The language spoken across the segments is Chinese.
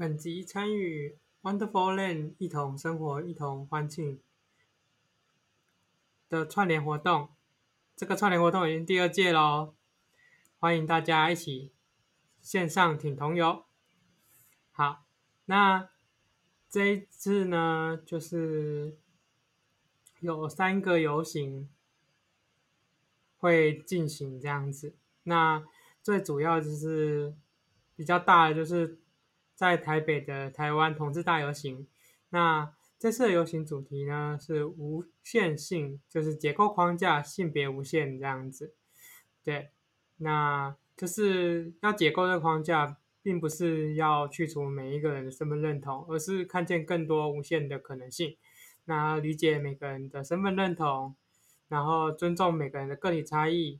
本集参与 Wonderful Land 一同生活、一同欢庆的串联活动，这个串联活动已经第二届喽，欢迎大家一起线上挺同游。好，那这一次呢，就是有三个游行会进行这样子。那最主要就是比较大的，就是。在台北的台湾同志大游行，那这次的游行主题呢是无限性，就是结构框架，性别无限这样子。对，那就是要解构这个框架，并不是要去除每一个人的身份认同，而是看见更多无限的可能性。那理解每个人的身份认同，然后尊重每个人的个体差异，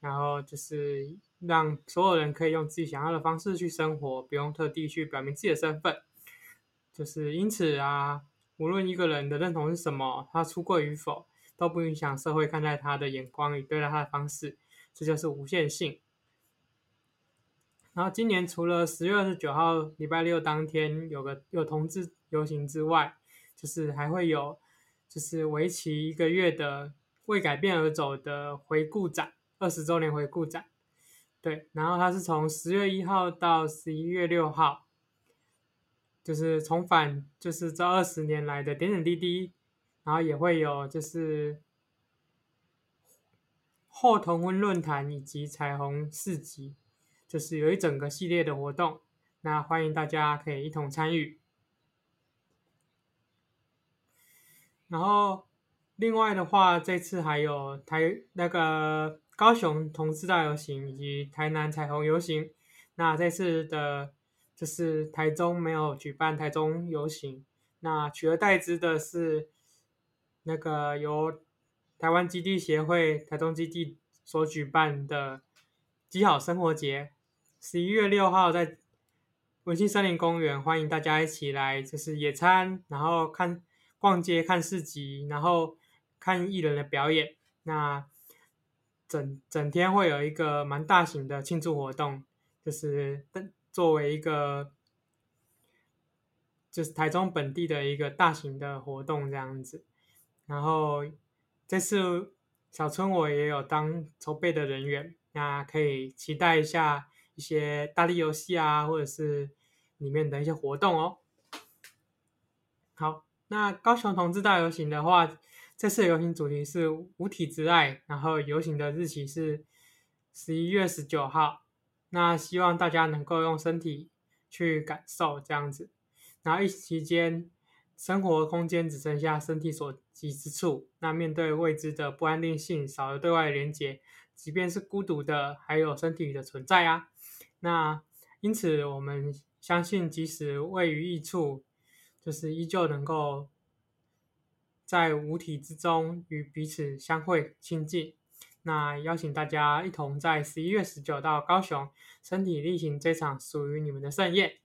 然后就是。让所有人可以用自己想要的方式去生活，不用特地去表明自己的身份。就是因此啊，无论一个人的认同是什么，他出柜与否，都不影响社会看待他的眼光与对待他的方式。这就是无限性。然后今年除了十月二十九号礼拜六当天有个有同志游行之外，就是还会有就是为期一个月的为改变而走的回顾展，二十周年回顾展。对，然后它是从十月一号到十一月六号，就是重返，就是这二十年来的点点滴滴，然后也会有就是后同婚论坛以及彩虹市集，就是有一整个系列的活动，那欢迎大家可以一同参与。然后另外的话，这次还有台那个。高雄同志大游行以及台南彩虹游行，那这次的，就是台中没有举办台中游行，那取而代之的是，那个由台湾基地协会台中基地所举办的基好生活节，十一月六号在文心森林公园，欢迎大家一起来，就是野餐，然后看逛街、看市集，然后看艺人的表演，那。整整天会有一个蛮大型的庆祝活动，就是作为一个就是台中本地的一个大型的活动这样子。然后这次小春我也有当筹备的人员，那可以期待一下一些大力游戏啊，或者是里面的一些活动哦。好，那高雄同志大游行的话。这次游行主题是无体之爱，然后游行的日期是十一月十九号。那希望大家能够用身体去感受这样子。然后疫情期间，生活空间只剩下身体所及之处。那面对未知的不安定性，少了对外的连接，即便是孤独的，还有身体的存在啊。那因此，我们相信，即使位于异处，就是依旧能够。在无体之中与彼此相会亲近，那邀请大家一同在十一月十九到高雄，身体力行这场属于你们的盛宴。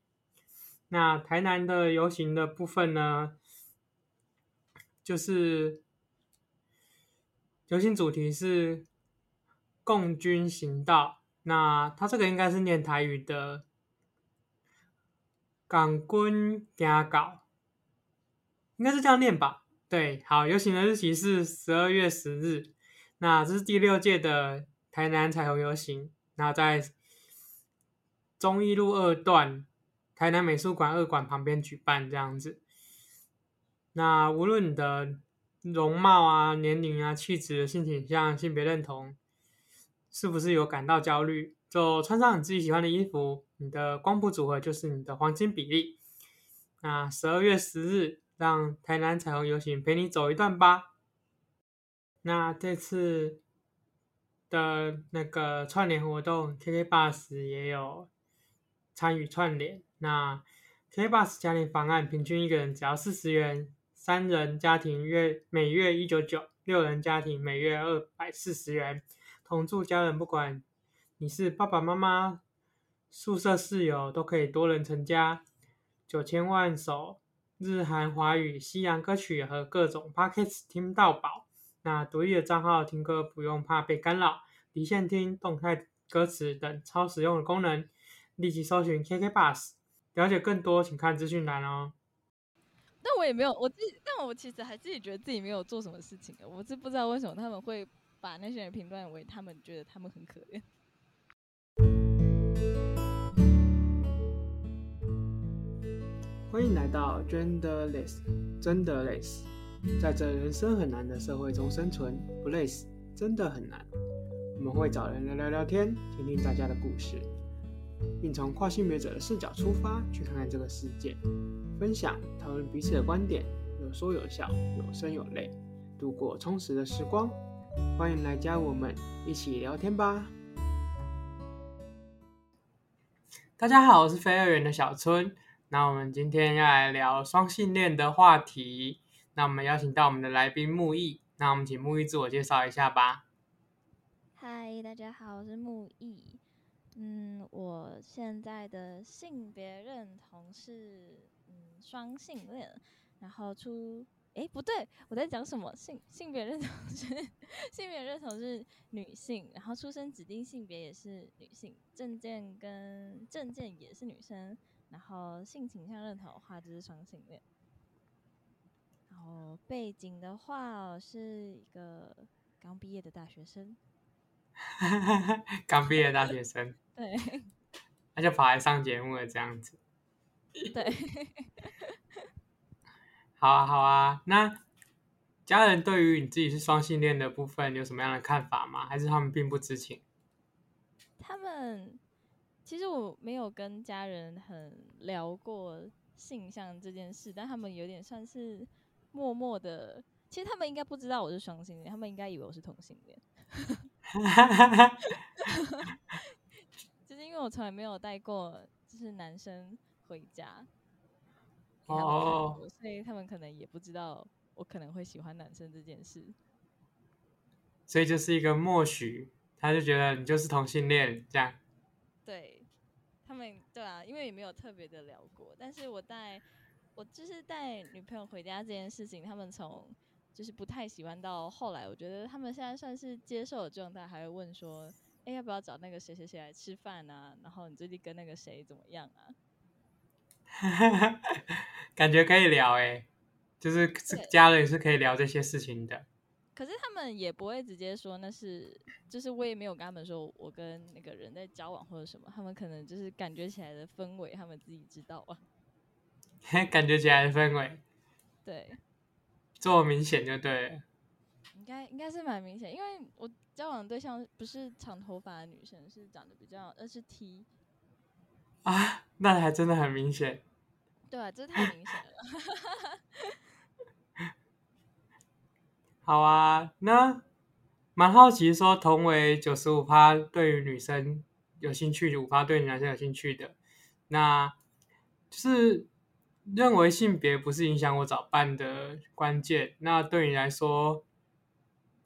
那台南的游行的部分呢，就是游行主题是共军行道，那它这个应该是念台语的“港军行道”，应该是这样念吧。对，好，游行的日期是十二月十日，那这是第六届的台南彩虹游行，那在忠义路二段台南美术馆二馆旁边举办这样子。那无论你的容貌啊、年龄啊、气质、性倾向、性别认同，是不是有感到焦虑，就穿上你自己喜欢的衣服，你的光谱组合就是你的黄金比例。那十二月十日。让台南彩虹游行陪你走一段吧。那这次的那个串联活动，K K Bus 也有参与串联。那 K K Bus 家庭方案，平均一个人只要四十元，三人家庭月每月一九九，六人家庭每月二百四十元。同住家人，不管你是爸爸妈妈、宿舍室友，都可以多人成家。九千万首。日韩华语、西洋歌曲和各种 Podcast 听到饱。那独立的账号听歌不用怕被干扰，离线听、动态歌词等超实用的功能。立即搜寻 KKBOX，了解更多，请看资讯栏哦。但我也没有，我自己，但我其实还自己觉得自己没有做什么事情，我是不知道为什么他们会把那些人评断为他们觉得他们很可怜。欢迎来到 Genderless，真的累死，在这人生很难的社会中生存，不累死真的很难。我们会找人聊聊聊天，听听大家的故事，并从跨性别者的视角出发，去看看这个世界，分享讨论彼此的观点，有说有笑，有声有泪，度过充实的时光。欢迎来加我们一起聊天吧！大家好，我是飞二元的小春。那我们今天要来聊双性恋的话题。那我们邀请到我们的来宾木易。那我们请木易自我介绍一下吧。嗨，大家好，我是木易。嗯，我现在的性别认同是嗯双性恋，然后出诶不对，我在讲什么？性性别认同是性别认同是女性，然后出生指定性别也是女性，证件跟证件也是女生，然后性倾向认同的话就是双性恋。然后背景的话，我是一个刚毕业的大学生。刚毕业的大学生，对，那就跑来上节目了，这样子。对，好啊，好啊。那家人对于你自己是双性恋的部分有什么样的看法吗？还是他们并不知情？他们其实我没有跟家人很聊过性向这件事，但他们有点算是默默的。其实他们应该不知道我是双性恋，他们应该以为我是同性恋。哈哈哈哈就是因为我从来没有带过，就是男生回家哦，oh. 所以他们可能也不知道我可能会喜欢男生这件事。所以就是一个默许，他就觉得你就是同性恋这样。对，他们对啊，因为也没有特别的聊过。但是我带我就是带女朋友回家这件事情，他们从。就是不太喜欢，到后来我觉得他们现在算是接受的状态，还会问说：“哎、欸，要不要找那个谁谁谁来吃饭啊？然后你最近跟那个谁怎么样啊？” 感觉可以聊哎、欸，就是家人是可以聊这些事情的。可是他们也不会直接说那是，就是我也没有跟他们说我跟那个人在交往或者什么，他们可能就是感觉起来的氛围，他们自己知道啊。感觉起来的氛围，对。这么明显就对了，应该应该是蛮明显，因为我交往的对象不是长头发的女生，是长得比较，而是 T 啊，那还真的很明显。对啊，这太明显了。好啊，那蛮好奇说，同为九十五趴对于女生有兴趣，五趴对于男生有兴趣的，那就是。认为性别不是影响我找伴的关键，那对你来说，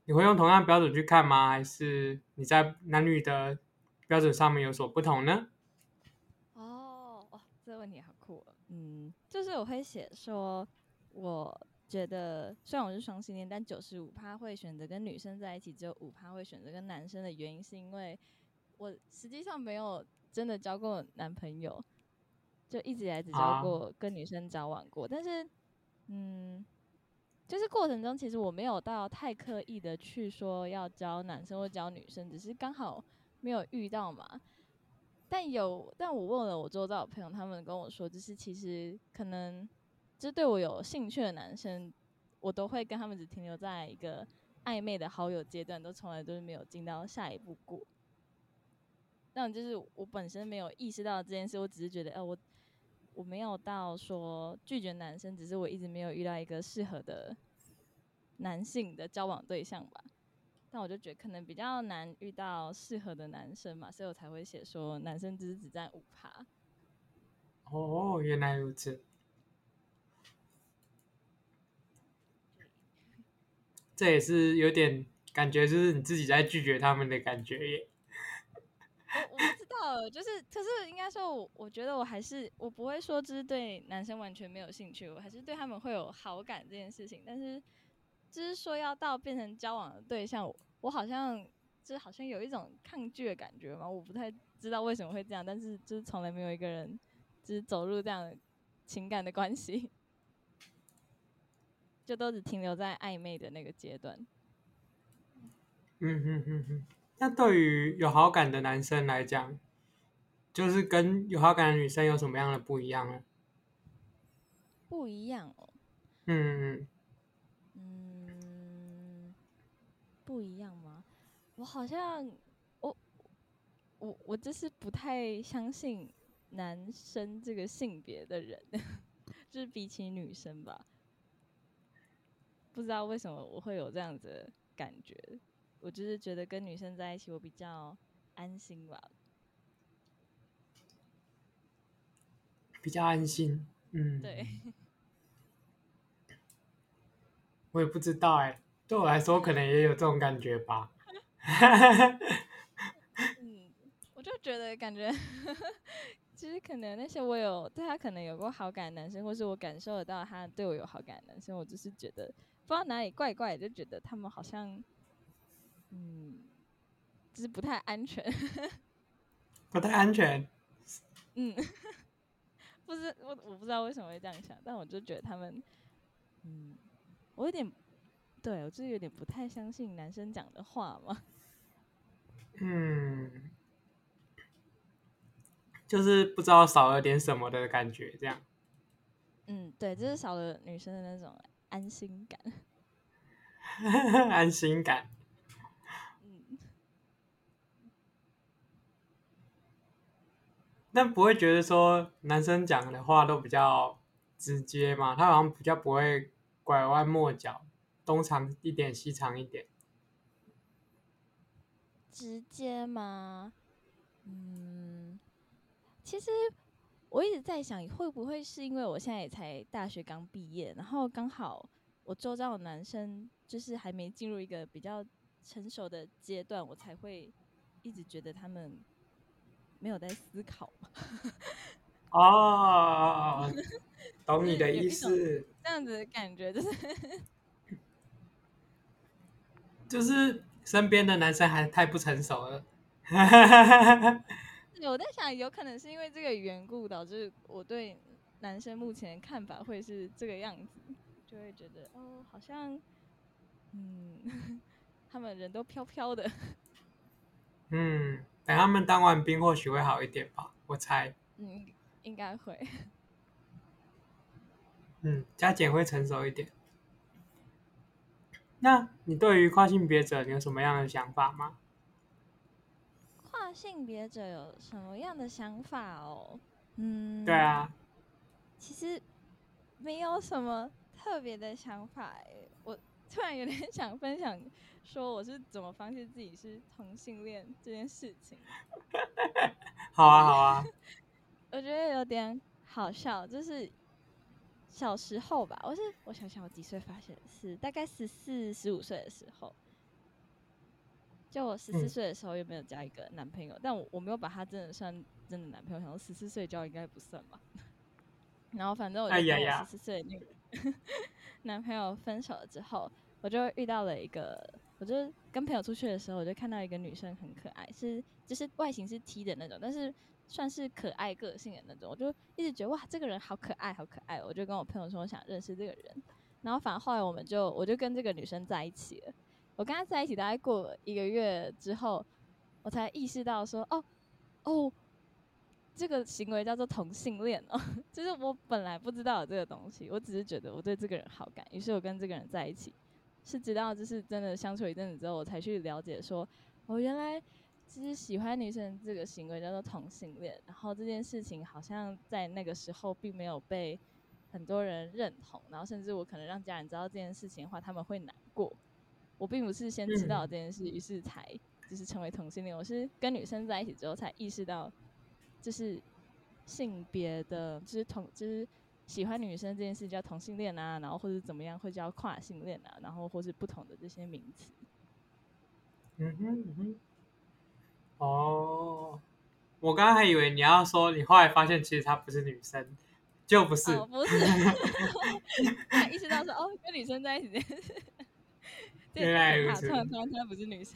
你会用同样标准去看吗？还是你在男女的标准上面有所不同呢？哦，哦，这个问题好酷哦。嗯，就是我会写说，我觉得虽然我是双性恋，但九十五趴会选择跟女生在一起，只有五趴会选择跟男生的原因，是因为我实际上没有真的交过男朋友。就一直以来只交过跟女生交往过，啊、但是，嗯，就是过程中其实我没有到太刻意的去说要交男生或交女生，只是刚好没有遇到嘛。但有，但我问了我周遭的朋友，他们跟我说，就是其实可能，就是对我有兴趣的男生，我都会跟他们只停留在一个暧昧的好友阶段，都从来都是没有进到下一步过。那就是我本身没有意识到这件事，我只是觉得，哎、我。我没有到说拒绝男生，只是我一直没有遇到一个适合的男性的交往对象吧。但我就觉得可能比较难遇到适合的男生嘛，所以我才会写说男生只是只占五趴。哦，原来如此。这也是有点感觉，就是你自己在拒绝他们的感觉耶。我不知道，就是可是应该说我，我觉得我还是我不会说就是对男生完全没有兴趣，我还是对他们会有好感这件事情。但是就是说要到变成交往的对象，我，好像就是好像有一种抗拒的感觉嘛，我不太知道为什么会这样，但是就是从来没有一个人就是走入这样的情感的关系，就都只停留在暧昧的那个阶段。嗯哼哼哼，那对于有好感的男生来讲，就是跟有好感的女生有什么样的不一样呢？不一样哦。嗯嗯，不一样吗？我好像我我我就是不太相信男生这个性别的人，就是比起女生吧。不知道为什么我会有这样子的感觉。我就是觉得跟女生在一起，我比较安心吧，比较安心。嗯，对。我也不知道哎，对我来说，可能也有这种感觉吧。嗯，我就觉得感觉，其实可能那些我有对他可能有过好感的男生，或是我感受得到他对我有好感的男生，我就是觉得不知道哪里怪怪，就觉得他们好像。嗯，就是不太安全，不太安全。嗯，不是我，我不知道为什么会这样想，但我就觉得他们，嗯，我有点，对，我就是有点不太相信男生讲的话嘛。嗯，就是不知道少了点什么的感觉，这样。嗯，对，就是少了女生的那种安心感。安心感。但不会觉得说男生讲的话都比较直接嘛？他好像比较不会拐弯抹角，东藏一点西藏一点。直接吗？嗯，其实我一直在想，会不会是因为我现在也才大学刚毕业，然后刚好我周遭的男生就是还没进入一个比较成熟的阶段，我才会一直觉得他们。没有在思考 哦，懂你的意思。这样子的感觉就是，就是身边的男生还太不成熟了。我在想，有可能是因为这个缘故，导致我对男生目前的看法会是这个样子，就会觉得哦，好像，嗯，他们人都飘飘的。嗯。等他们当完兵，或许会好一点吧，我猜。嗯，应该会。嗯，加减会成熟一点。那你对于跨性别者，你有什么样的想法吗？跨性别者有什么样的想法哦？嗯，对啊。其实没有什么特别的想法，我突然有点想分享。说我是怎么发现自己是同性恋这件事情？好啊，好啊。我觉得有点好笑，就是小时候吧，我是我想想，我几岁发现是大概十四、十五岁的时候。就我十四岁的时候，有没有交一个男朋友？嗯、但我我没有把他真的算真的男朋友，想说十四岁交应该不算吧。然后反正我就跟我十四岁那个 男朋友分手了之后，我就遇到了一个。我就跟朋友出去的时候，我就看到一个女生很可爱，是就是外形是 T 的那种，但是算是可爱个性的那种。我就一直觉得哇，这个人好可爱，好可爱。我就跟我朋友说，我想认识这个人。然后反而后来我们就我就跟这个女生在一起了。我跟他在一起大概过了一个月之后，我才意识到说，哦哦，这个行为叫做同性恋哦。就是我本来不知道有这个东西，我只是觉得我对这个人好感，于是我跟这个人在一起。是直到就是真的相处一阵子之后，我才去了解说，哦，原来就是喜欢女生这个行为叫做同性恋。然后这件事情好像在那个时候并没有被很多人认同，然后甚至我可能让家人知道这件事情的话，他们会难过。我并不是先知道这件事，于是才就是成为同性恋。我是跟女生在一起之后才意识到，就是性别的，就是同，就是。喜欢女生这件事叫同性恋啊，然后或者怎么样会叫跨性恋啊，然后或是不同的这些名词。嗯哼嗯哼。哦，我刚刚还以为你要说你后来发现其实她不是女生，就不是。哦、不是。意识到说哦，跟女生在一起这件事。原来如此。突然发现她不是女生。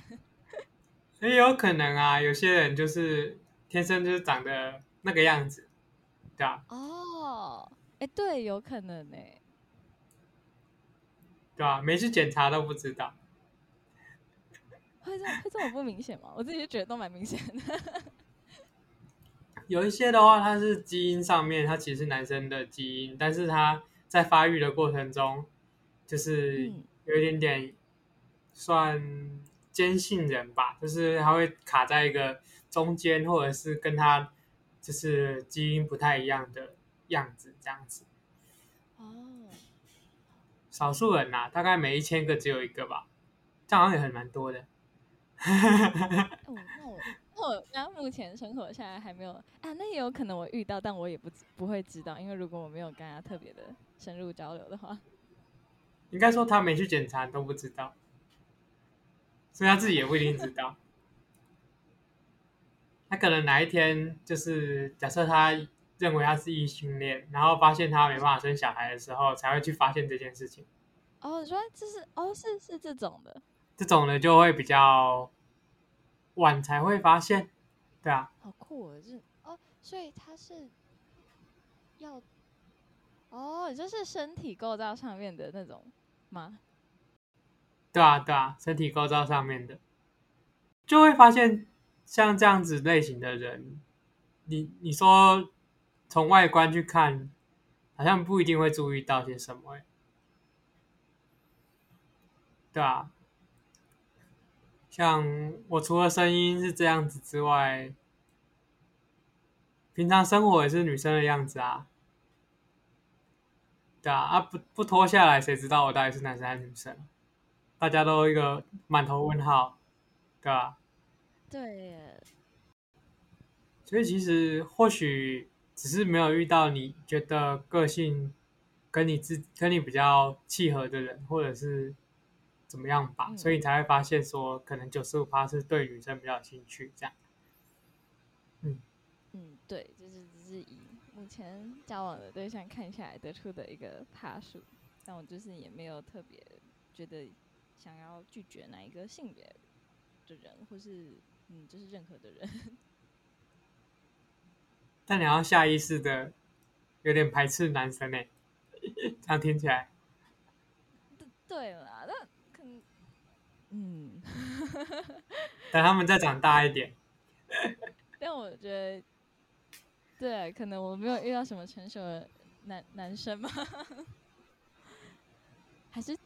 也有可能啊，有些人就是天生就是长得那个样子。对啊。哦，哎，对，有可能呢。对啊，没去检查都不知道。会这会这么不明显吗？我自己就觉得都蛮明显的。有一些的话，它是基因上面，它其实是男生的基因，但是它在发育的过程中，就是有一点点算坚信人吧，就是他会卡在一个中间，或者是跟他就是基因不太一样的样子，这样子。哦，少数人呐、啊，大概每一千个只有一个吧，这样好像也很蛮多的。哦，那我那我那目前生活下来还没有啊，那也有可能我遇到，但我也不不会知道，因为如果我没有跟他特别的深入交流的话，应该说他没去检查都不知道，所以他自己也不一定知道。他可能哪一天就是假设他认为他是异性恋，然后发现他没办法生小孩的时候，才会去发现这件事情。哦，你说这是哦，是是这种的。这种的就会比较晚才会发现，对啊。好酷哦，是哦，所以他是要哦，就是身体构造上面的那种吗？对啊，对啊，身体构造上面的，就会发现像这样子类型的人，你你说从外观去看，好像不一定会注意到些什么，对啊。像我除了声音是这样子之外，平常生活也是女生的样子啊。对啊，啊不不脱下来，谁知道我到底是男生还是女生？大家都一个满头问号，对吧？对耶。所以其实或许只是没有遇到你觉得个性跟你自跟你比较契合的人，或者是。怎么样吧，嗯、所以你才会发现说，可能九十五趴是对女生比较有兴趣这样。嗯嗯，对，就是只是以目前交往的对象看下来得出的一个趴数，但我就是也没有特别觉得想要拒绝哪一个性别的人，或是嗯，就是任何的人。但你要下意识的有点排斥男生呢，这样听起来。对啦，那可。嗯，等他们再长大一点。但我觉得，对，可能我没有遇到什么成熟的男男生吗？还是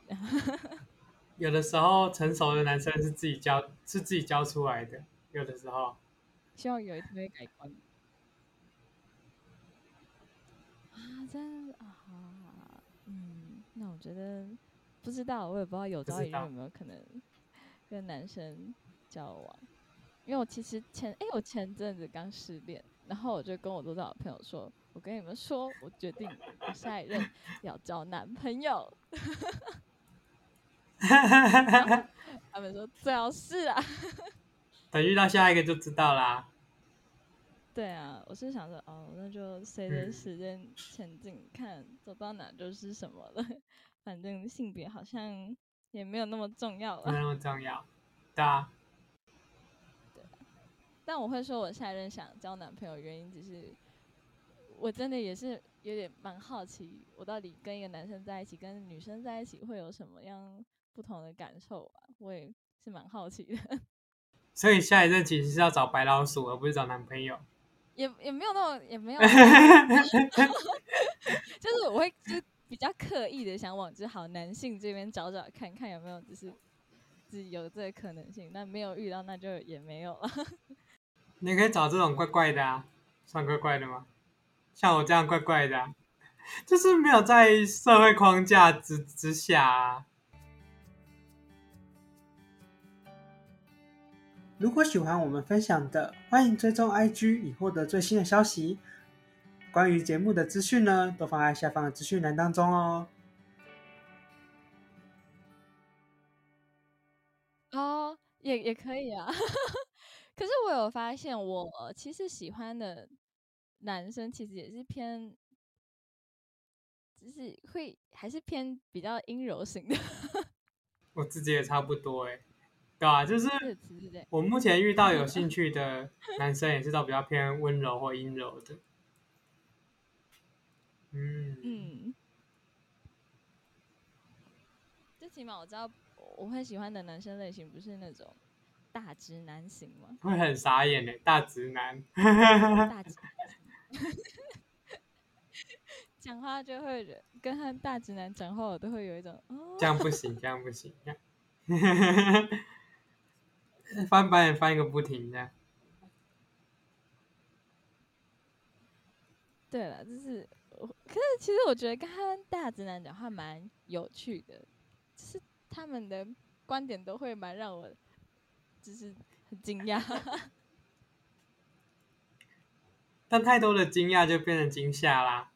有的时候成熟的男生是自己教，是自己教出来的。有的时候，希望有一天会改观。啊，真的啊，嗯，那我觉得不知道，我也不知道有朝一日有没有可能。跟男生交往，因为我其实前哎，我前阵子刚失恋，然后我就跟我多少朋友说，我跟你们说，我决定我下一任要交男朋友。他们说最好是啊，等遇到下一个就知道啦。对啊，我是想说，哦，那就随着时间前进，嗯、看走到哪就是什么了。反正性别好像。也没有那么重要了，没有那么重要，对啊。对，但我会说，我下一任想交男朋友，原因只是我真的也是有点蛮好奇，我到底跟一个男生在一起，跟女生在一起会有什么样不同的感受吧？我也是蛮好奇的。所以下一任其实是要找白老鼠，而不是找男朋友。也也没有那种，也没有 就是我会就。比较刻意的想往就好男性这边找找看看有没有，就是自己有这个可能性，但没有遇到那就也没有了。你可以找这种怪怪的啊，算怪怪的吗？像我这样怪怪的啊，就是没有在社会框架之之下啊。如果喜欢我们分享的，欢迎追踪 IG 以获得最新的消息。关于节目的资讯呢，都放在下方的资讯栏当中哦。哦，也也可以啊。可是我有发现，我其实喜欢的男生其实也是偏，就是会还是偏比较阴柔型的。我自己也差不多哎，对啊，就是我目前遇到有兴趣的男生，也是都比较偏温柔或阴柔的。嗯嗯，最起码我知道我会喜欢的男生类型不是那种大直男型吗？会很傻眼的，大直男。大直男，讲话就会跟他大直男讲话，我都会有一种哦，这样不行，这样不行，这样。翻白眼翻一个不停，这样。对了，就是我，可是其实我觉得跟他大直男讲话蛮有趣的，就是他们的观点都会蛮让我，就是很惊讶。但太多的惊讶就变成惊吓啦。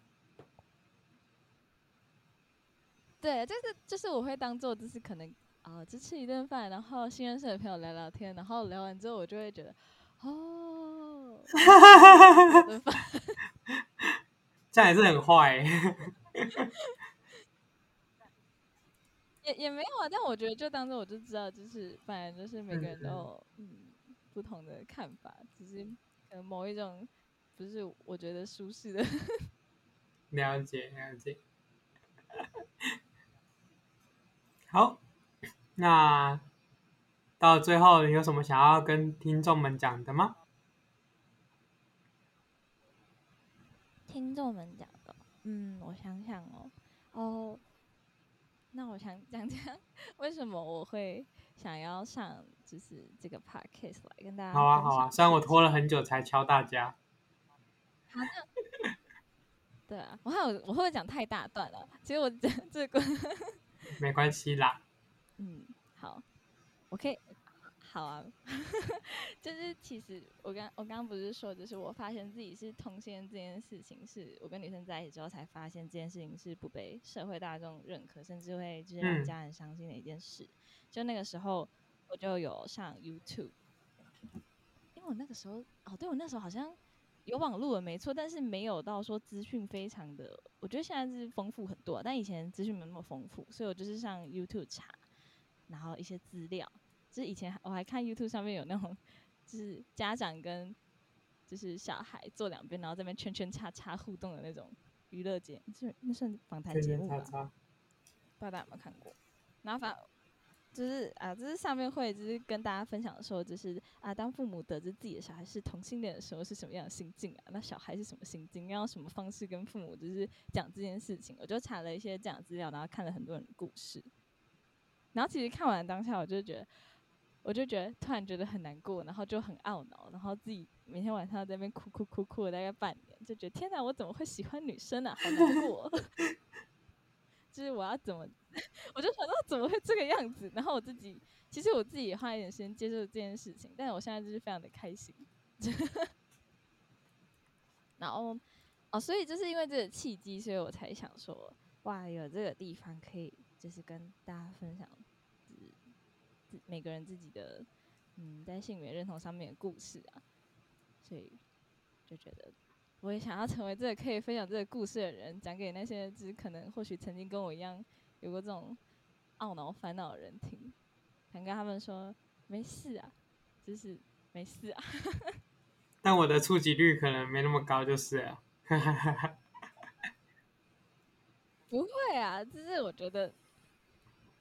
对，就是就是我会当做就是可能啊，只吃一顿饭，然后新认识的朋友聊聊天，然后聊完之后我就会觉得，哦。这样也是很坏，也也没有啊。但我觉得，就当做我就知道，就是反正就是每个人都有嗯，嗯不同的看法，只是可能某一种不是我觉得舒适的。了解了解。好，那到最后你有什么想要跟听众们讲的吗？听众们讲的，嗯，我想想哦，哦，那我想讲讲为什么我会想要上就是这个 podcast 来跟大家。好啊，好啊，虽然我拖了很久才敲大家。好的。对啊，我还有我会不会讲太大段了？其实我讲这个没关系啦。嗯，好，我可以。好啊，就是其实我刚我刚刚不是说，就是我发现自己是同性恋这件事情，是我跟女生在一起之后才发现这件事情是不被社会大众认可，甚至会就是让家人伤心的一件事。嗯、就那个时候，我就有上 YouTube，因为我那个时候哦，对我那时候好像有网络了，没错，但是没有到说资讯非常的，我觉得现在是丰富很多，但以前资讯没那么丰富，所以我就是上 YouTube 查，然后一些资料。就是以前我还看 YouTube 上面有那种，就是家长跟就是小孩坐两边，然后这边圈圈叉叉互动的那种娱乐节，就那算访谈节目吧？不知道大家有没有看过？然后反就是啊，就是上面会就是跟大家分享说，就是啊，当父母得知自己的小孩是同性恋的时候是什么样的心境啊？那小孩是什么心境？要用什么方式跟父母就是讲这件事情？我就查了一些这样资料，然后看了很多人的故事。然后其实看完当下，我就觉得。我就觉得突然觉得很难过，然后就很懊恼，然后自己每天晚上在那边哭哭哭哭了大概半年，就觉得天哪，我怎么会喜欢女生啊？好难过，就是我要怎么，我就想到怎么会这个样子？然后我自己其实我自己也花一点时间接受这件事情，但是我现在就是非常的开心。然后哦，所以就是因为这个契机，所以我才想说，哇，有这个地方可以就是跟大家分享。每个人自己的，嗯，在性别认同上面的故事啊，所以就觉得我也想要成为这个可以分享这个故事的人，讲给那些就是可能或许曾经跟我一样有过这种懊恼烦恼的人听，想跟他们说没事啊，就是没事啊。但我的触及率可能没那么高，就是了。不会啊，就是我觉得，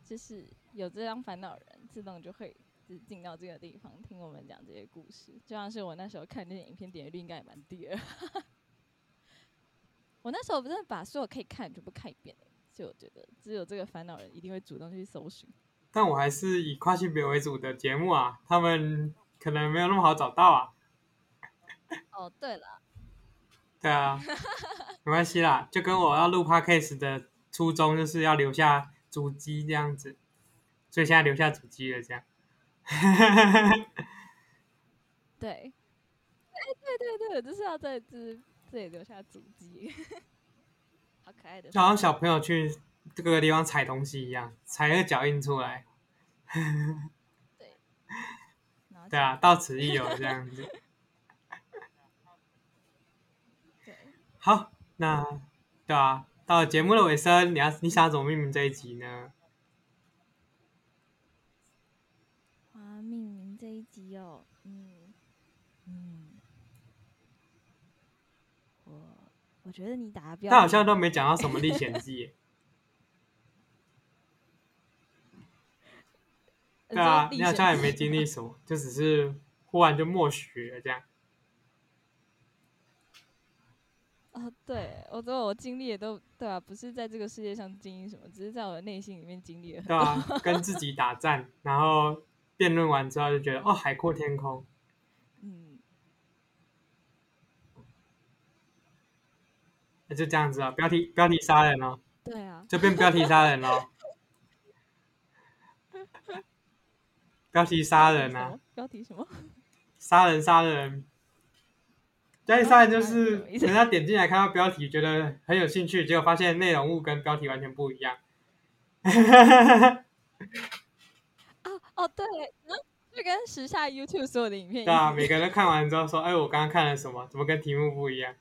就是有这样烦恼的人。自动就会就进到这个地方听我们讲这些故事，就像是我那时候看那些影片，点击率应该也蛮低的。我那时候不是把所有可以看全部看一遍，所以我觉得只有这个烦恼人一定会主动去搜寻。但我还是以跨性别为主的节目啊，他们可能没有那么好找到啊。哦，对了，对啊，没关系啦，就跟我要录 Podcast 的初衷就是要留下足迹这样子。所以现在留下足迹了，这样。对，哎，对对对，就是要在这这里留下足迹，好可爱的。就好像小朋友去各个地方踩东西一样，踩个脚印出来。对。对啊，到此一游这样子。对。好，那对啊，到了节目的尾声，你要你想要怎么命名这一集呢？这一集哦，嗯嗯，我我觉得你打的标题，他好像都没讲到什么历险记。对啊，你好像也没经历什么，就只是忽然就默许了这样。哦，对，我说我经历也都对啊，不是在这个世界上经历什么，只是在我的内心里面经历了。对啊，跟自己打战，然后辩论完之后就觉得哦，海阔天空。嗯，那就这样子啊，标题标题杀人哦。对啊，就变标题杀人了。标题杀人啊！标题什么？杀人杀人。标题杀人就是人家点进来看到标题，觉得很有兴趣，结果发现内容物跟标题完全不一样。哦对，那，就跟时下 YouTube 所有的影片一样。对啊，每个人都看完之后说：“哎，我刚刚看了什么？怎么跟题目不一样？”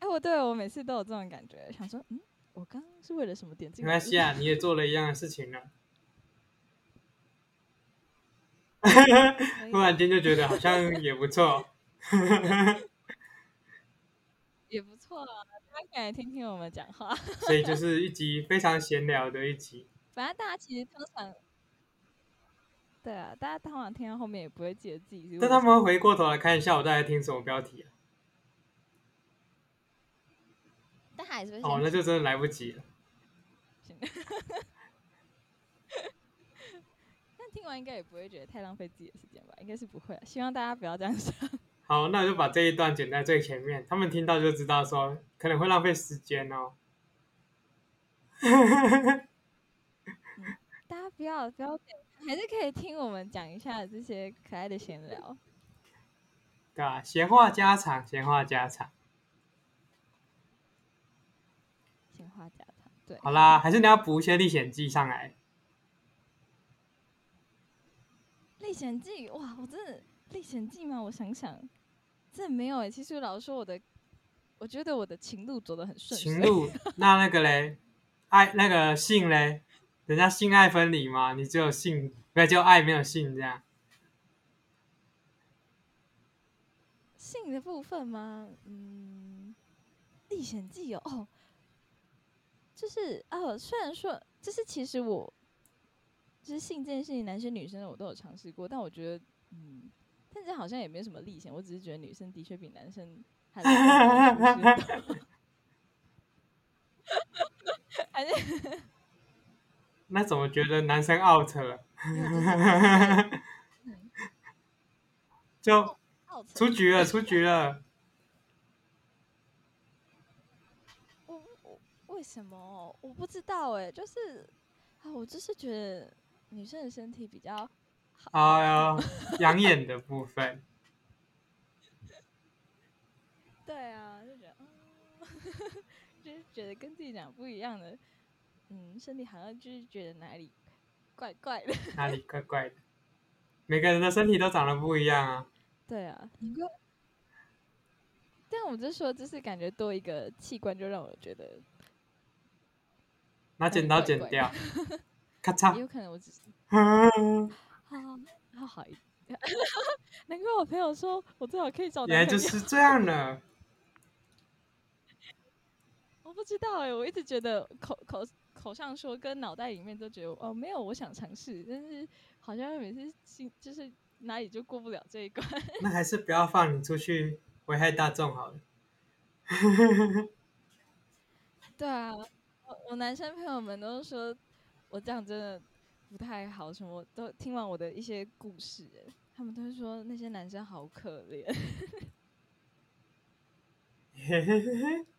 哎，我对我每次都有这种感觉，想说：“嗯，我刚刚是为了什么点进来？”没 关系啊，你也做了一样的事情了。突然间就觉得好像也不错，也不错啊，大家可以听听我们讲话。所以就是一集非常闲聊的一集。反正大家其实通常，对啊，大家通常听到后面也不会记得自己是。但他们回过头来看一下，我在听什么标题啊？但还是哦，那就真的来不及了。听完应该也不会觉得太浪费自己的时间吧？应该是不会，希望大家不要这样想。好，那我就把这一段剪在最前面，他们听到就知道说可能会浪费时间哦。不要不要，还是可以听我们讲一下这些可爱的闲聊。对啊，闲话家常，闲话家常，闲话家常。对，好啦，还是你要补一些历险记上来。历险记哇，我真的历险记吗？我想想，真的没有哎。其实老实说，我的我觉得我的情路走得很顺。情路？那那个嘞，爱那个性嘞，人家性爱分离嘛，你只有性，不就爱没有性这样？性的部分吗？嗯，历险记有哦，就是哦，虽然说，就是其实我。就是性这件事情，男生女生的我都有尝试过，但我觉得，嗯，但是好像也没什么历险。我只是觉得女生的确比男生还是 还是。那怎么觉得男生 out 了？就 出局了，出局了。我我为什么？我不知道哎，就是啊，我就是觉得。女生的身体比较好，养眼的部分。对啊，就觉得，嗯，就是觉得跟自己讲不一样的，嗯，身体好像就是觉得哪里怪怪的。哪里怪怪的？每个人的身体都长得不一样啊。对啊，但我就说，就是感觉多一个器官，就让我觉得拿剪刀剪掉。咔嚓，有可能我只是，好好好一点。难怪我朋友说我最好可以找到。原来就是这样的。我不知道哎、欸，我一直觉得口口口上说跟脑袋里面都觉得哦没有，我想尝试，但是好像每次心就是哪里就过不了这一关。那还是不要放你出去危害大众好了。对啊，我我男生朋友们都说。我这样真的不太好，什么都听完我的一些故事，他们都是说那些男生好可怜。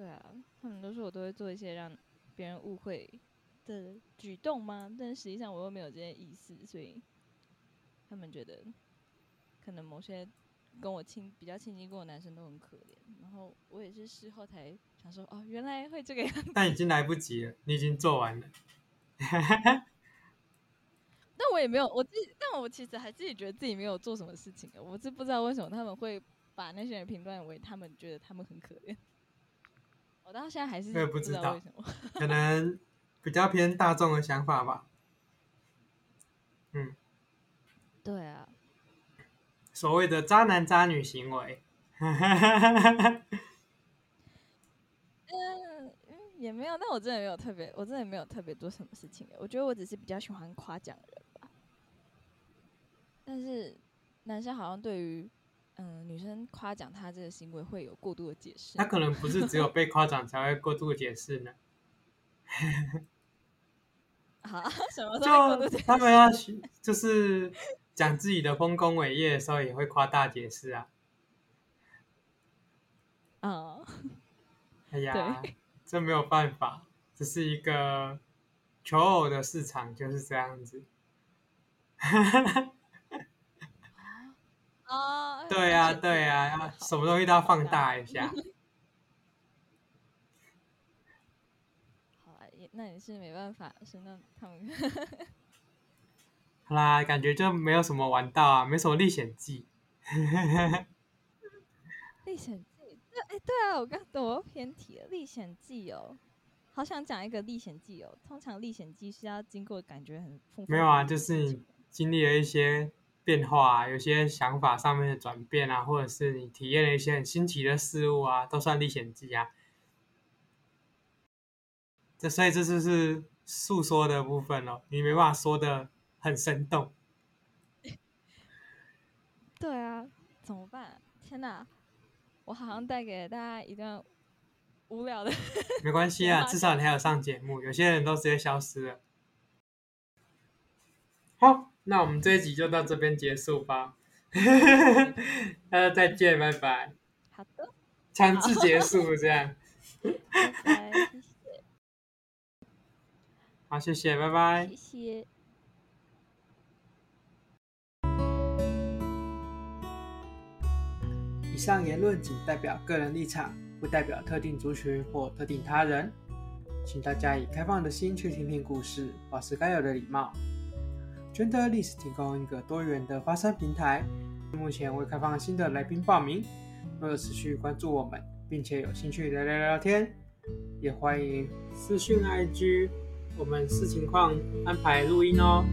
对啊，他们都说我都会做一些让别人误会的举动吗？但实际上我又没有这些意思，所以他们觉得可能某些。跟我亲比较亲近过的男生都很可怜，然后我也是事后才想说，哦，原来会这个样子。但已经来不及了，你已经做完了。但我也没有，我自己，但我其实还自己觉得自己没有做什么事情，我是不知道为什么他们会把那些人评断为他们觉得他们很可怜。我到现在还是不知道为什么，可能比较偏大众的想法吧。嗯，对啊。所谓的渣男渣女行为。嗯，也没有，但我真的没有特别，我真的没有特别做什么事情。我觉得我只是比较喜欢夸奖人吧。但是男生好像对于嗯女生夸奖他这个行为会有过度的解释。他可能不是只有被夸奖才会过度的解释呢。好，什么就他们要就是讲自己的丰功伟业的时候，也会夸大解释啊。哦，哎呀，这没有办法，这是一个求偶的市场，就是这样子。啊，对呀，对呀，要什么东西都要放大一下。好那也是没办法，是那他们。好啦，感觉就没有什么玩到啊，没什么历险记。历险记，对，哎，对啊，我刚我偏题了。历险记哦，好想讲一个历险记哦。通常历险记是要经过感觉很。没有啊，就是你经历了一些变化啊，有些想法上面的转变啊，或者是你体验了一些很新奇的事物啊，都算历险记啊。这所以这就是诉说的部分了，你没办法说的很生动。对啊，怎么办？天哪，我好像带给大家一段无聊的。没关系啊，至少你还有上节目。有些人都直接消失了。好，那我们这一集就到这边结束吧。大家再见，拜拜。好的。强制结束这样。拜拜。好，谢谢，拜拜。谢谢。以上言论仅代表个人立场，不代表特定族群或特定他人，请大家以开放的心去听听故事，保持该有的礼貌。新的历史提供一个多元的发声平台，目前未开放新的来宾报名。若有持续关注我们，并且有兴趣聊聊聊天，也欢迎私讯 IG。我们视情况安排录音哦。